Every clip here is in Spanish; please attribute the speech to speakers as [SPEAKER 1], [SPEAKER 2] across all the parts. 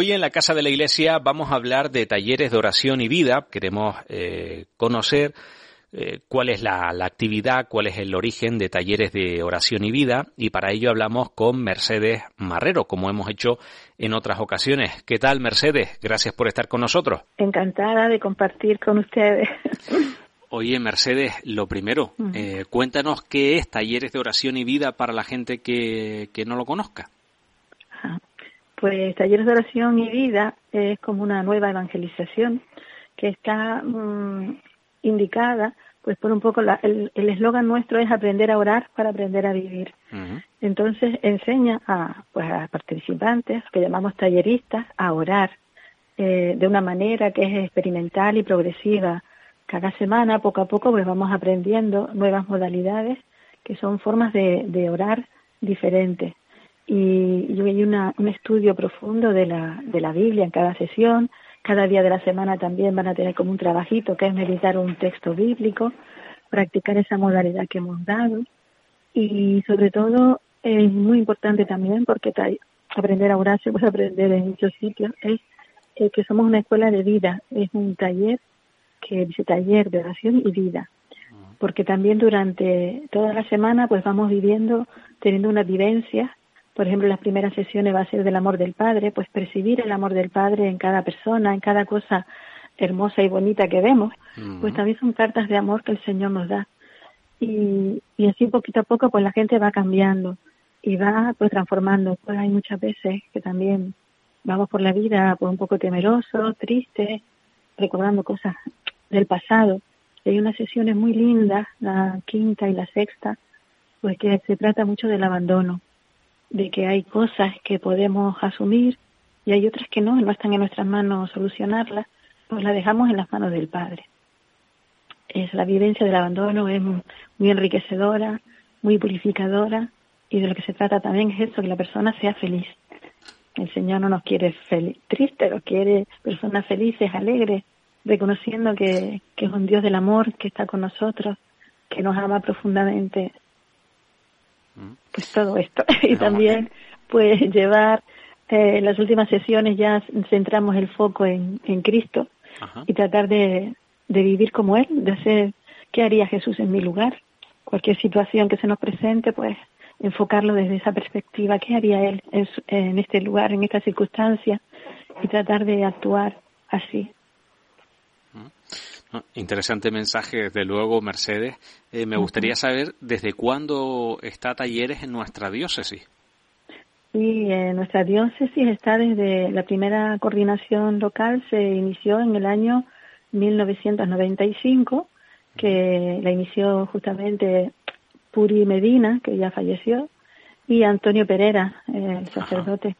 [SPEAKER 1] Hoy en la Casa de la Iglesia vamos a hablar de talleres de oración y vida. Queremos eh, conocer eh, cuál es la, actividad, cuál es el origen de talleres de oración y vida y para ello hablamos con Mercedes Marrero, como hemos hecho en otras ocasiones. ¿Qué tal, Mercedes? Gracias por estar con nosotros.
[SPEAKER 2] Encantada de compartir con ustedes.
[SPEAKER 1] Oye, Mercedes, lo primero, eh, cuéntanos qué es talleres de oración y vida para la gente que, que no lo conozca.
[SPEAKER 2] Pues talleres de oración y vida es como una nueva evangelización que está mm, indicada, pues por un poco el eslogan nuestro es aprender a orar para aprender a vivir. Entonces enseña a, pues a participantes, que llamamos talleristas, a orar eh, de una manera que es experimental y progresiva. Cada semana, poco a poco, pues vamos aprendiendo nuevas modalidades que son formas de, de orar diferentes y, hay un estudio profundo de la, de la Biblia en cada sesión. Cada día de la semana también van a tener como un trabajito que es meditar un texto bíblico, practicar esa modalidad que hemos dado. Y sobre todo es muy importante también porque aprender a orar se puede aprender en muchos sitios, es eh, que somos una escuela de vida, es un taller que dice taller de oración y vida porque también durante toda la semana pues vamos viviendo, teniendo una vivencia por ejemplo, las primeras sesiones va a ser del amor del Padre, pues percibir el amor del Padre en cada persona, en cada cosa hermosa y bonita que vemos, pues también son cartas de amor que el Señor nos da. Y, y así poquito a poco pues la gente va cambiando y va pues transformando. Pues hay muchas veces que también vamos por la vida pues un poco temerosos, tristes, recordando cosas del pasado. hay unas sesiones muy lindas, la quinta y la sexta, pues que se trata mucho del abandono de que hay cosas que podemos asumir y hay otras que no, no están en nuestras manos solucionarlas, pues las dejamos en las manos del Padre. Es la vivencia del abandono es muy enriquecedora, muy purificadora y de lo que se trata también es eso, que la persona sea feliz. El Señor no nos quiere tristes, nos quiere personas felices, alegres, reconociendo que, que es un Dios del amor que está con nosotros, que nos ama profundamente pues todo esto. y también pues llevar eh, en las últimas sesiones ya centramos el foco en, en Cristo y tratar de, de vivir como Él, de hacer qué haría Jesús en mi lugar. Cualquier situación que se nos presente, pues enfocarlo desde esa perspectiva, qué haría Él en, en este lugar, en esta circunstancia y tratar de actuar así.
[SPEAKER 1] Interesante mensaje, desde luego, Mercedes. Eh, me gustaría saber desde cuándo está Talleres en nuestra diócesis.
[SPEAKER 2] Sí, nuestra diócesis está desde la primera coordinación local, se inició en el año 1995, que la inició justamente Puri Medina, que ya falleció, y Antonio Pereira, el sacerdote.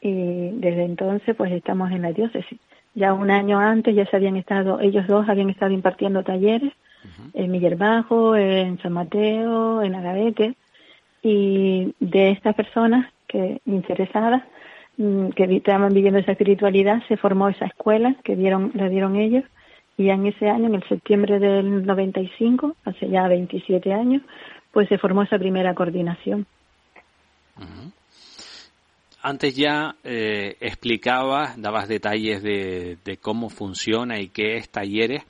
[SPEAKER 2] Y desde entonces, pues estamos en la diócesis. Ya un año antes ya se habían estado, ellos dos habían estado impartiendo talleres en Miguel Bajo, en San Mateo, en Agavete, y de estas personas que interesadas mm, que estaban viviendo esa espiritualidad se formó esa escuela que dieron la dieron ellos. Y ya en ese año en el septiembre del 95 hace ya 27 años pues se formó esa primera coordinación
[SPEAKER 1] antes ya eh, explicabas, dabas detalles de, cómo funciona y qué es talleres,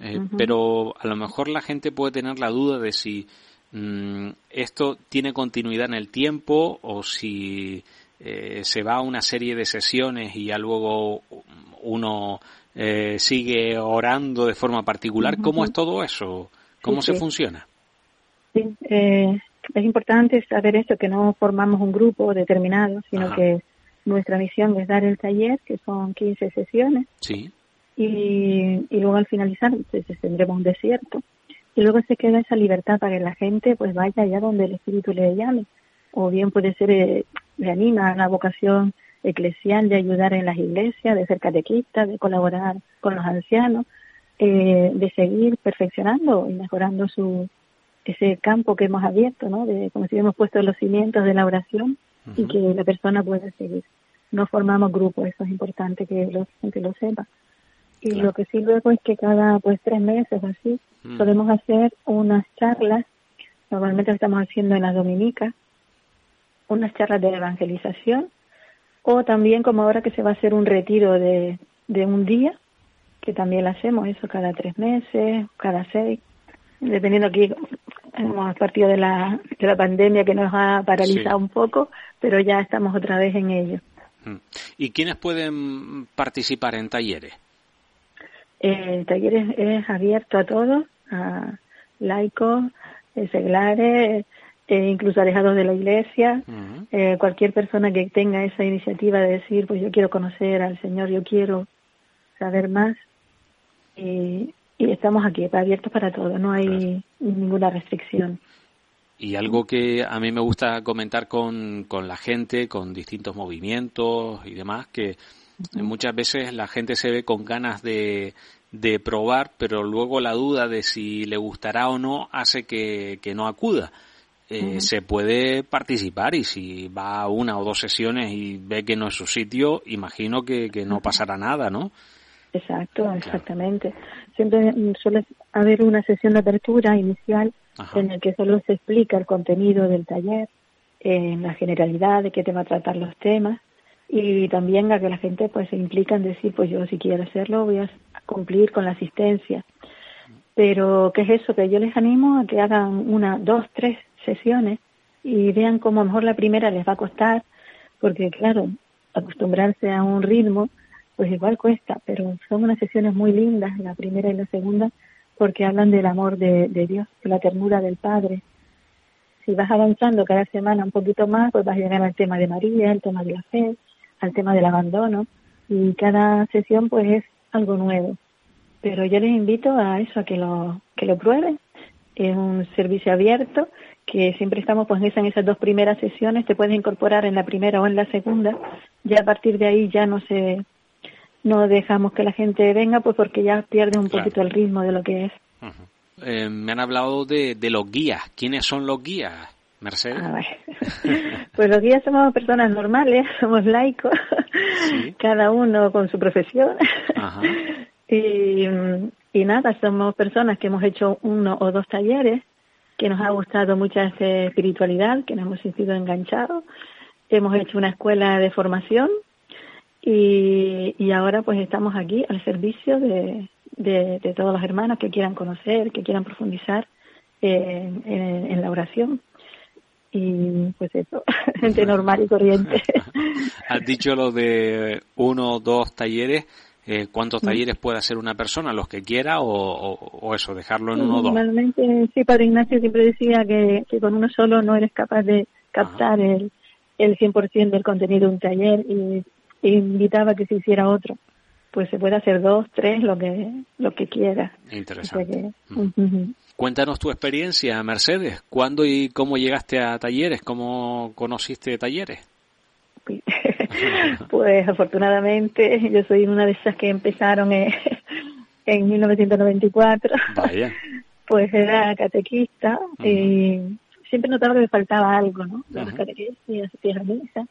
[SPEAKER 1] eh, pero a lo mejor la gente puede tener la duda de si mm, esto tiene continuidad en el tiempo o si eh, se va a una serie de sesiones y ya luego uno eh, sigue orando de forma particular. ¿Cómo es todo eso? ¿Cómo se funciona?
[SPEAKER 2] Sí, eh, es importante saber esto, que no formamos un grupo determinado, sino que nuestra misión es dar el taller, que son 15 sesiones.
[SPEAKER 1] Sí.
[SPEAKER 2] Y, y luego al finalizar pues, tendremos un desierto. Y luego se queda esa libertad para que la gente pues vaya allá donde el Espíritu le llame. O bien puede ser, eh, le anima a la vocación eclesial de ayudar en las iglesias, de ser catequista, de colaborar con los ancianos, eh, de seguir perfeccionando y mejorando su, ese campo que hemos abierto, ¿no? De, como si hubiéramos puesto los cimientos de la oración y que la persona pueda seguir. No formamos grupos, eso es importante que lo, que lo sepa. Y lo que sí luego es que cada pues tres meses o así mm. podemos hacer unas charlas, normalmente lo estamos haciendo en las dominicas, unas charlas de evangelización o también como ahora que se va a hacer un retiro de, de un día, que también lo hacemos eso cada tres meses, cada seis, dependiendo aquí hemos partido de la, de la pandemia que nos ha paralizado un poco, pero ya estamos otra vez en ello.
[SPEAKER 1] Mm. ¿Y quiénes pueden participar en talleres?
[SPEAKER 2] El taller es, abierto a todos, a laicos, eh, seglares, eh, incluso alejados de la iglesia, eh, cualquier persona que tenga esa iniciativa de decir, pues yo quiero conocer al Señor, yo quiero saber más, y, estamos aquí, abiertos para todo, no hay ninguna restricción.
[SPEAKER 1] Y algo que a mí me gusta comentar con, con la gente, con distintos movimientos y demás, que muchas veces la gente se ve con ganas de, de probar, pero luego la duda de si le gustará o no hace que, que no acuda. Eh, se puede participar y si va a una o dos sesiones y ve que no es su sitio, imagino que, que no pasará nada, ¿no?
[SPEAKER 2] Exacto, exactamente. Siempre suele haber una sesión de apertura inicial en la que solo se explica el contenido del taller, en la generalidad de qué tema a tratar los temas y también a que la gente pues se implica en decir pues yo si quiero hacerlo voy a cumplir con la asistencia. Pero ¿qué es eso? Que yo les animo a que hagan una, dos, tres sesiones y vean cómo a lo mejor la primera les va a costar, porque claro, acostumbrarse a un ritmo, pues igual cuesta, pero son unas sesiones muy lindas, la primera y la segunda, porque hablan del amor de, Dios, de la ternura del Padre. Si vas avanzando cada semana un poquito más, pues vas a llegar al tema de María, al tema de la fe, al tema del abandono, y cada sesión pues es algo nuevo. Pero yo les invito a eso, a que lo, que lo prueben. Es un servicio abierto que siempre estamos pues en esas dos primeras sesiones, te puedes incorporar en la primera o en la segunda, ya a partir de ahí ya no se no dejamos que la gente venga pues porque ya pierde un poquito el ritmo de lo que es.
[SPEAKER 1] Eh, me han hablado de, de los guías. ¿Quiénes son los guías, Mercedes? Ah,
[SPEAKER 2] pues los guías somos personas normales, somos laicos, cada uno con su profesión. y, y nada, somos personas que hemos hecho uno o dos talleres que nos ha gustado mucha espiritualidad, que nos hemos sentido enganchados. Hemos hecho una escuela de formación y, y ahora pues estamos aquí al servicio de, de, todos los hermanos que quieran conocer, que quieran profundizar en, en, la oración. Y pues eso, gente normal y corriente.
[SPEAKER 1] Has dicho lo de uno o dos talleres eh, cuántos talleres puede hacer una persona, los que quiera, o, eso, dejarlo en uno o dos.
[SPEAKER 2] Normalmente, sí, Padre Ignacio siempre decía que, con uno solo no eres capaz de captar el, el 100% del contenido de un taller y, invitaba que se hiciera otro. Pues se puede hacer dos, tres, lo que, lo que quiera.
[SPEAKER 1] Interesante. Cuéntanos tu experiencia, Mercedes. ¿Cuándo y cómo llegaste a talleres? ¿Cómo conociste talleres?
[SPEAKER 2] pues afortunadamente yo soy una de esas que empezaron en, en 1994. Vaya. Pues era catequista y siempre notaba que me faltaba algo, ¿no? Las catequistas y la misa.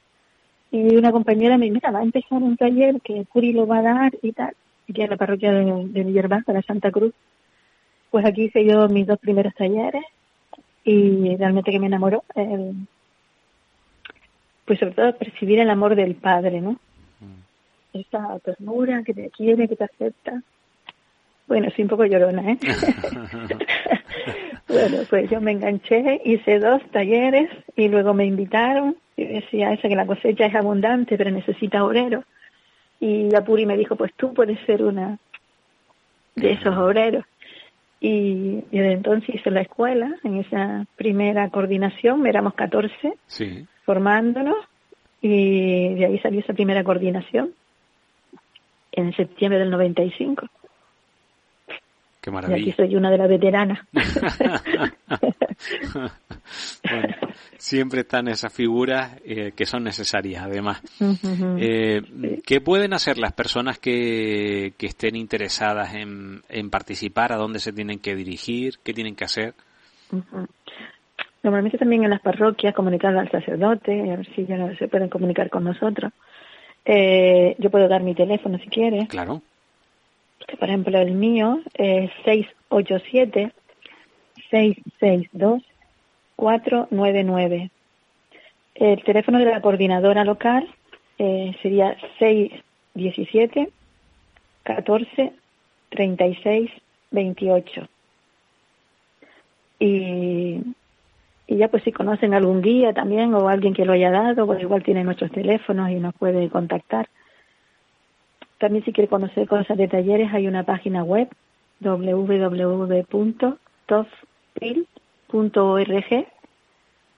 [SPEAKER 2] Y una compañera me dijo, mira, va a empezar un taller que Curi lo va a dar y tal, aquí en la parroquia de, de Villarbaza, la Santa Cruz. Pues aquí hice yo mis dos primeros talleres y realmente que me enamoró. Pues sobre todo percibir el amor del Padre, ¿no? Mm. Esa ternura que te quiere, que te acepta. Bueno, soy un poco llorona, ¿eh? bueno, pues yo me enganché, hice dos talleres y luego me invitaron y decía esa que la cosecha es abundante pero necesita obreros. Y Apuri me dijo, pues tú puedes ser una de esos obreros. Y, desde entonces hice la escuela, en esa primera coordinación, éramos 14. Sí formándonos y de ahí salió esa primera coordinación en septiembre del 95.
[SPEAKER 1] Qué maravilla.
[SPEAKER 2] Y aquí soy una de las veteranas.
[SPEAKER 1] siempre están esas figuras eh, que son necesarias, además. eh, ¿Qué pueden hacer las personas que, que estén interesadas en, en, participar? ¿A dónde se tienen que dirigir? ¿Qué tienen que hacer?
[SPEAKER 2] Normalmente también en las parroquias comunicar al sacerdote, a ver si ya se pueden comunicar con nosotros. Eh, yo puedo dar mi teléfono si quieres.
[SPEAKER 1] Claro.
[SPEAKER 2] por ejemplo, el mío es 687-662-499. El teléfono de la coordinadora local eh, sería 617 14 36 28. Y, y ya pues si conocen algún guía también o alguien que lo haya dado, pues igual tiene nuestros teléfonos y nos puede contactar. También si quiere conocer cosas de talleres hay una página web www.tofpil.org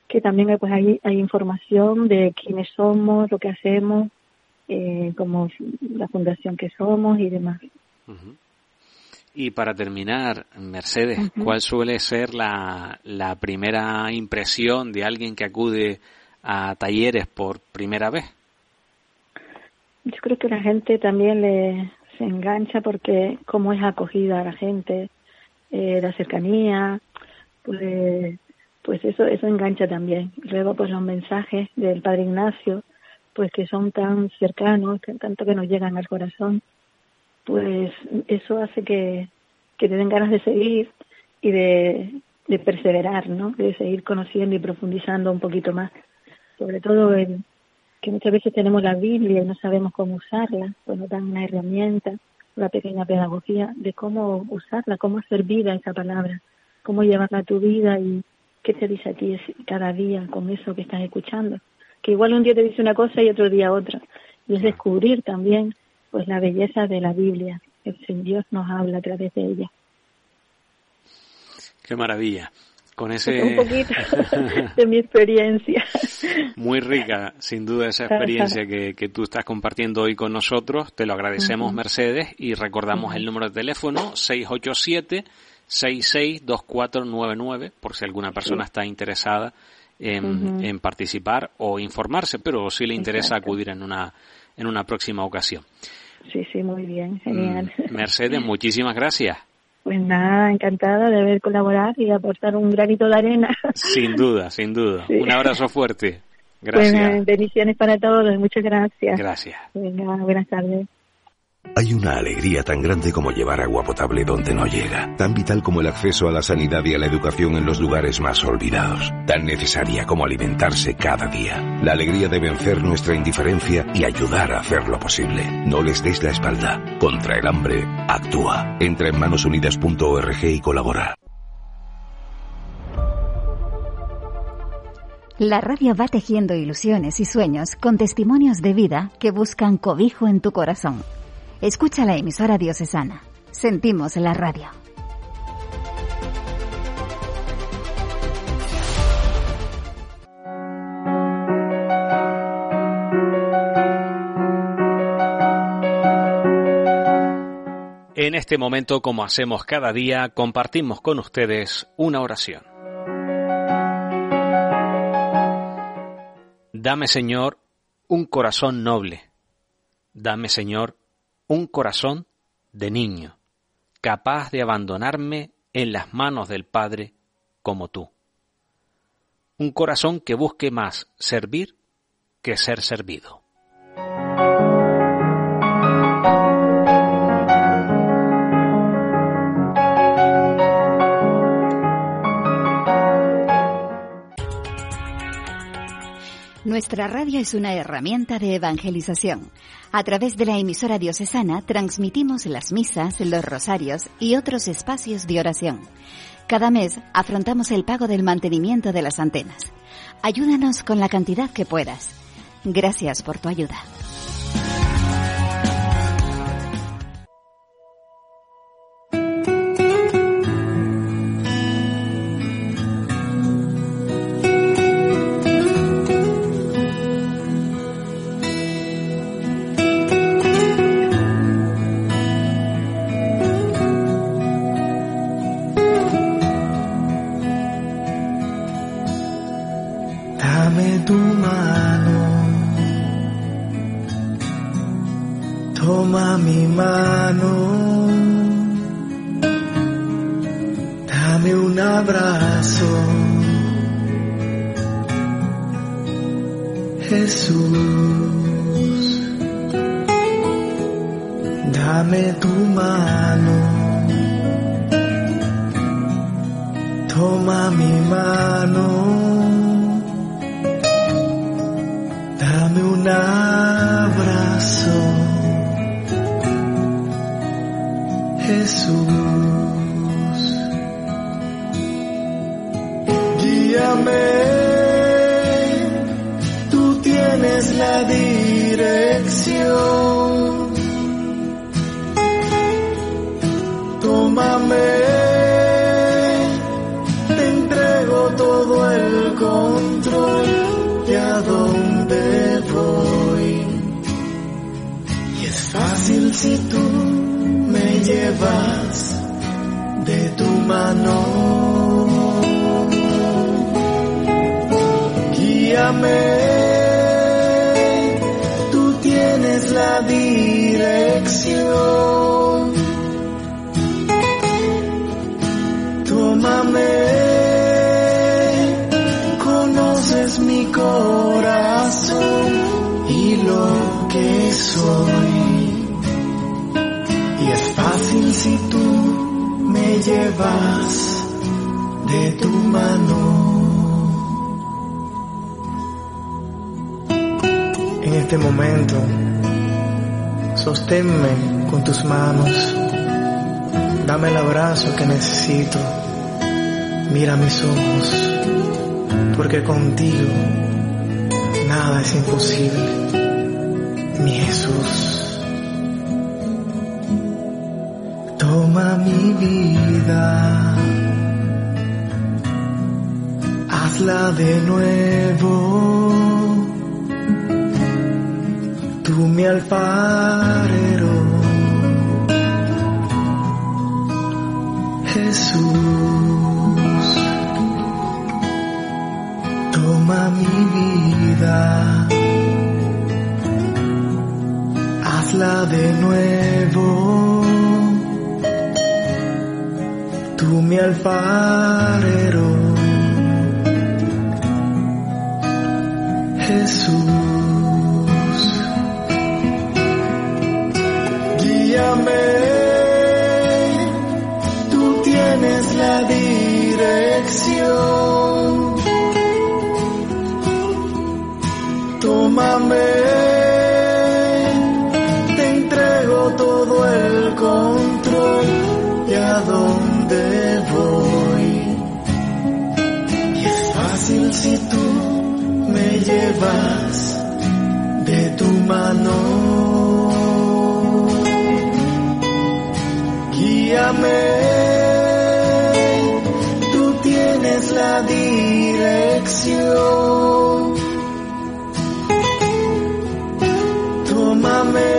[SPEAKER 2] que también pues hay, hay información de quiénes somos, lo que hacemos, eh, como la fundación que somos y demás.
[SPEAKER 1] Y para terminar, Mercedes, ¿cuál suele ser la, la primera impresión de alguien que acude a talleres por primera vez?
[SPEAKER 2] Yo creo que la gente también le se engancha porque cómo es acogida a la gente, eh, la cercanía, pues pues eso eso engancha también. Luego pues los mensajes del Padre Ignacio, pues que son tan cercanos, que tanto que nos llegan al corazón, pues eso hace que, que te den ganas de seguir y de, perseverar, ¿no? De seguir conociendo y profundizando un poquito más. Sobre todo el que muchas veces tenemos la Biblia y no sabemos cómo usarla, pues nos dan una herramienta, una pequeña pedagogía de cómo usarla, cómo hacer vida esa palabra, cómo llevarla a tu vida y qué te dice a ti cada día con eso que estás escuchando. Que igual un día te dice una cosa y otro día otra. Y es descubrir también pues la belleza de la Biblia. El Dios nos habla a través de ella.
[SPEAKER 1] Qué maravilla. Con ese...
[SPEAKER 2] Un poquito de mi experiencia.
[SPEAKER 1] Muy rica, sin duda, esa experiencia que, que tú estás compartiendo hoy con nosotros. Te lo agradecemos, Mercedes, y recordamos el número de teléfono 687 662499 por si alguna persona está interesada en, participar o informarse, pero si le interesa acudir en una, en una próxima ocasión.
[SPEAKER 2] Sí, sí, muy bien, genial.
[SPEAKER 1] Mm, Mercedes, muchísimas gracias.
[SPEAKER 2] Pues nada, encantada de haber colaborado y aportar un granito de arena.
[SPEAKER 1] Sin duda, sin duda. Un abrazo fuerte. Gracias.
[SPEAKER 2] bendiciones para todos, muchas gracias.
[SPEAKER 1] Gracias.
[SPEAKER 2] Venga, buenas tardes.
[SPEAKER 3] Hay una alegría tan grande como llevar agua potable donde no llega, tan vital como el acceso a la sanidad y a la educación en los lugares más olvidados, tan necesaria como alimentarse cada día. La alegría de vencer nuestra indiferencia y ayudar a hacerlo posible. No les des la espalda. Contra el hambre, actúa. Entra en manosunidas.org y colabora.
[SPEAKER 4] La radio va tejiendo ilusiones y sueños con testimonios de vida que buscan cobijo en tu corazón. Escucha la emisora diocesana. Sentimos la radio.
[SPEAKER 1] En este momento, como hacemos cada día, compartimos con ustedes una oración. Dame, Señor, un corazón noble. Dame, Señor, un corazón de niño, capaz de abandonarme en las manos del Padre como tú. Un corazón que busque más servir que ser servido.
[SPEAKER 4] Nuestra radio es una herramienta de evangelización. A través de la emisora diocesana transmitimos las misas, los rosarios y otros espacios de oración. Cada mes afrontamos el pago del mantenimiento de las antenas. Ayúdanos con la cantidad que puedas. Gracias por tu ayuda.
[SPEAKER 5] este momento. Sosténme con tus manos. Dame el abrazo que necesito. Mira mis ojos, porque contigo nada es imposible. Mi Jesús. Toma mi vida. Hazla de nuevo tú mi alfarero, Jesús, toma mi vida, hazla de nuevo, tú mi alfarero, Jesús. Tú tienes la dirección. Tómame. Te entrego todo el control. ¿Y a dónde voy? Y es fácil si tú me llevas. Tómame,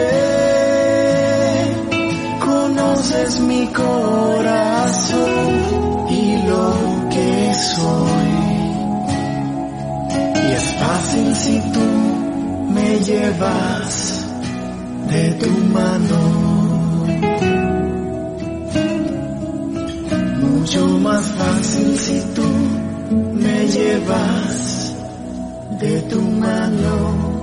[SPEAKER 5] conoces mi corazón y lo que soy. Y es fácil si tú me llevas de tu mano. Mucho más fácil si tú me llevas de tu mano.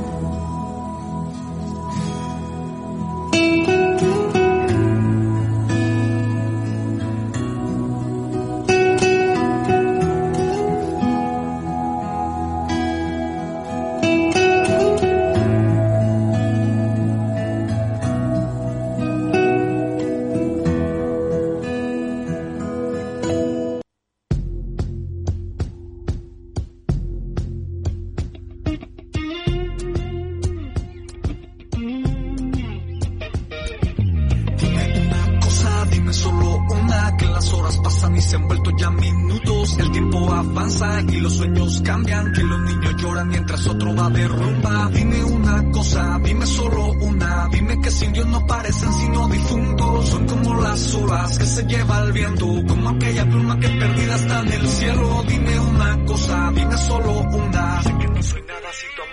[SPEAKER 5] pasan y se han vuelto ya minutos. El tiempo avanza y los sueños cambian. Que los niños lloran mientras otro va de rumba. Dime una cosa, dime solo una. Dime que sin Dios no parecen sino difuntos. Son como las olas que se lleva el viento. Como aquella pluma que perdida está en el cielo. Dime una cosa, dime solo una. Sé que no soy nada si tu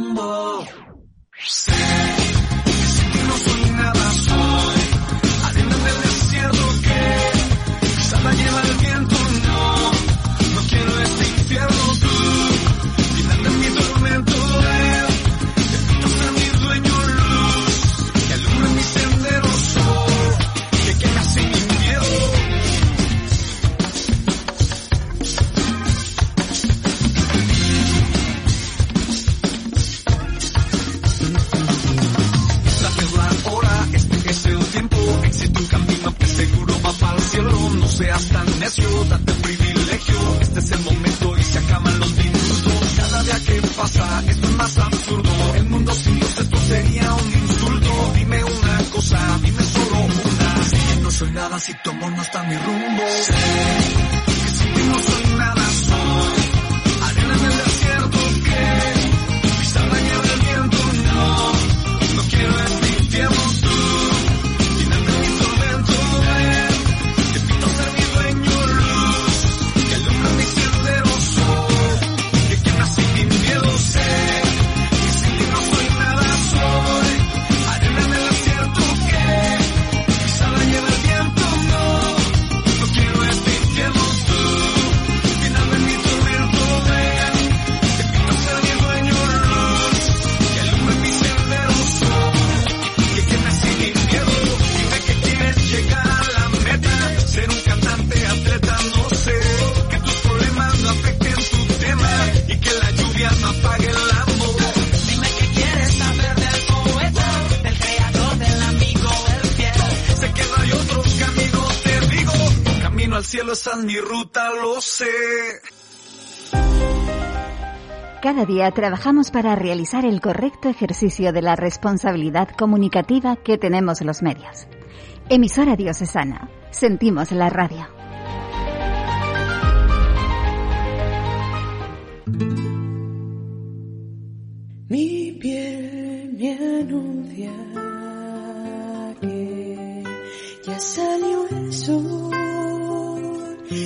[SPEAKER 4] Cada día trabajamos para realizar el correcto ejercicio de la responsabilidad comunicativa que tenemos los medios. Emisora Diocesana. Sentimos la radio.
[SPEAKER 6] Mi piel me anuncia que ya salió el sol.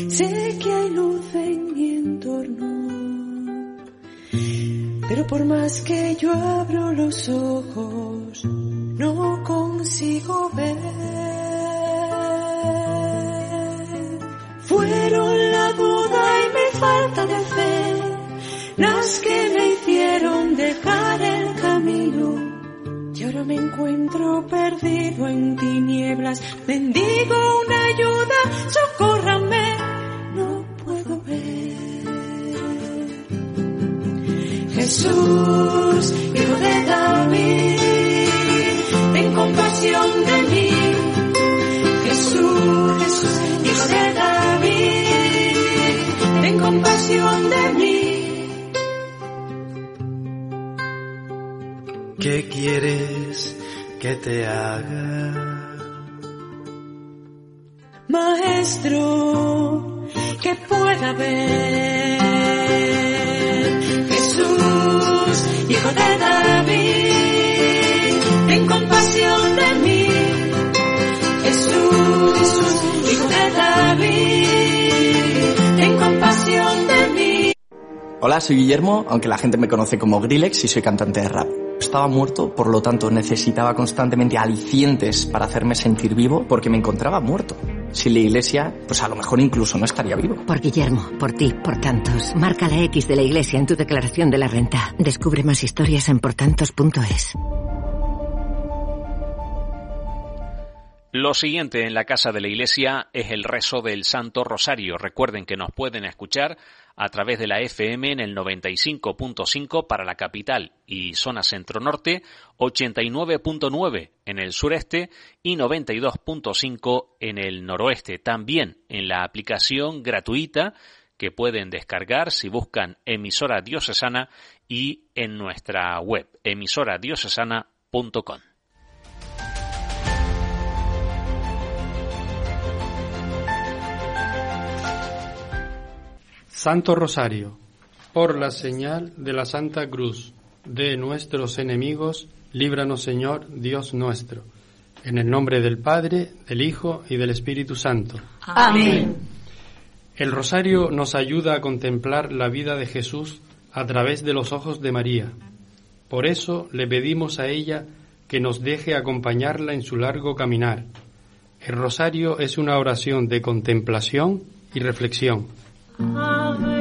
[SPEAKER 6] Sé que hay luz en mi entorno. Pero por más que yo abro los ojos, no consigo ver. Fueron la duda y mi falta de fe las que me hicieron dejar el camino. Y ahora me encuentro perdido en tinieblas. Bendigo una ayuda, socórrame. Jesús, hijo de David, ten compasión de mí. Jesús, Jesús, hijo de David, ten compasión de mí.
[SPEAKER 5] ¿Qué quieres que te haga?
[SPEAKER 6] Maestro, que pueda ver. De David, ten compasión de mí. Jesús, hijo de David, ten compasión de mí.
[SPEAKER 7] Hola, soy Guillermo, aunque la gente me conoce como Grillex y soy cantante de rap. Estaba muerto, por lo tanto necesitaba constantemente alicientes para hacerme sentir vivo porque me encontraba muerto. Sin la iglesia, pues a lo mejor incluso no estaría vivo.
[SPEAKER 8] Por Guillermo, por ti, por tantos. Marca la X de la iglesia en tu declaración de la renta. Descubre más historias en portantos.es.
[SPEAKER 1] Lo siguiente en la casa de la iglesia es el rezo del Santo Rosario. Recuerden que nos pueden escuchar a través de la FM en el 95.5 para la capital y zona centro-norte, 89.9 en el sureste y 92.5 en el noroeste. También en la aplicación gratuita que pueden descargar si buscan emisora diocesana y en nuestra web emisoradiocesana.com.
[SPEAKER 9] Santo Rosario, por la señal de la Santa Cruz de nuestros enemigos, líbranos Señor, Dios nuestro. En el nombre del Padre, del Hijo y del Espíritu Santo.
[SPEAKER 6] Amén.
[SPEAKER 9] El rosario nos ayuda a contemplar la vida de Jesús a través de los ojos de María. Por eso le pedimos a ella que nos deje acompañarla en su largo caminar. El rosario es una oración de contemplación y reflexión.
[SPEAKER 6] Ave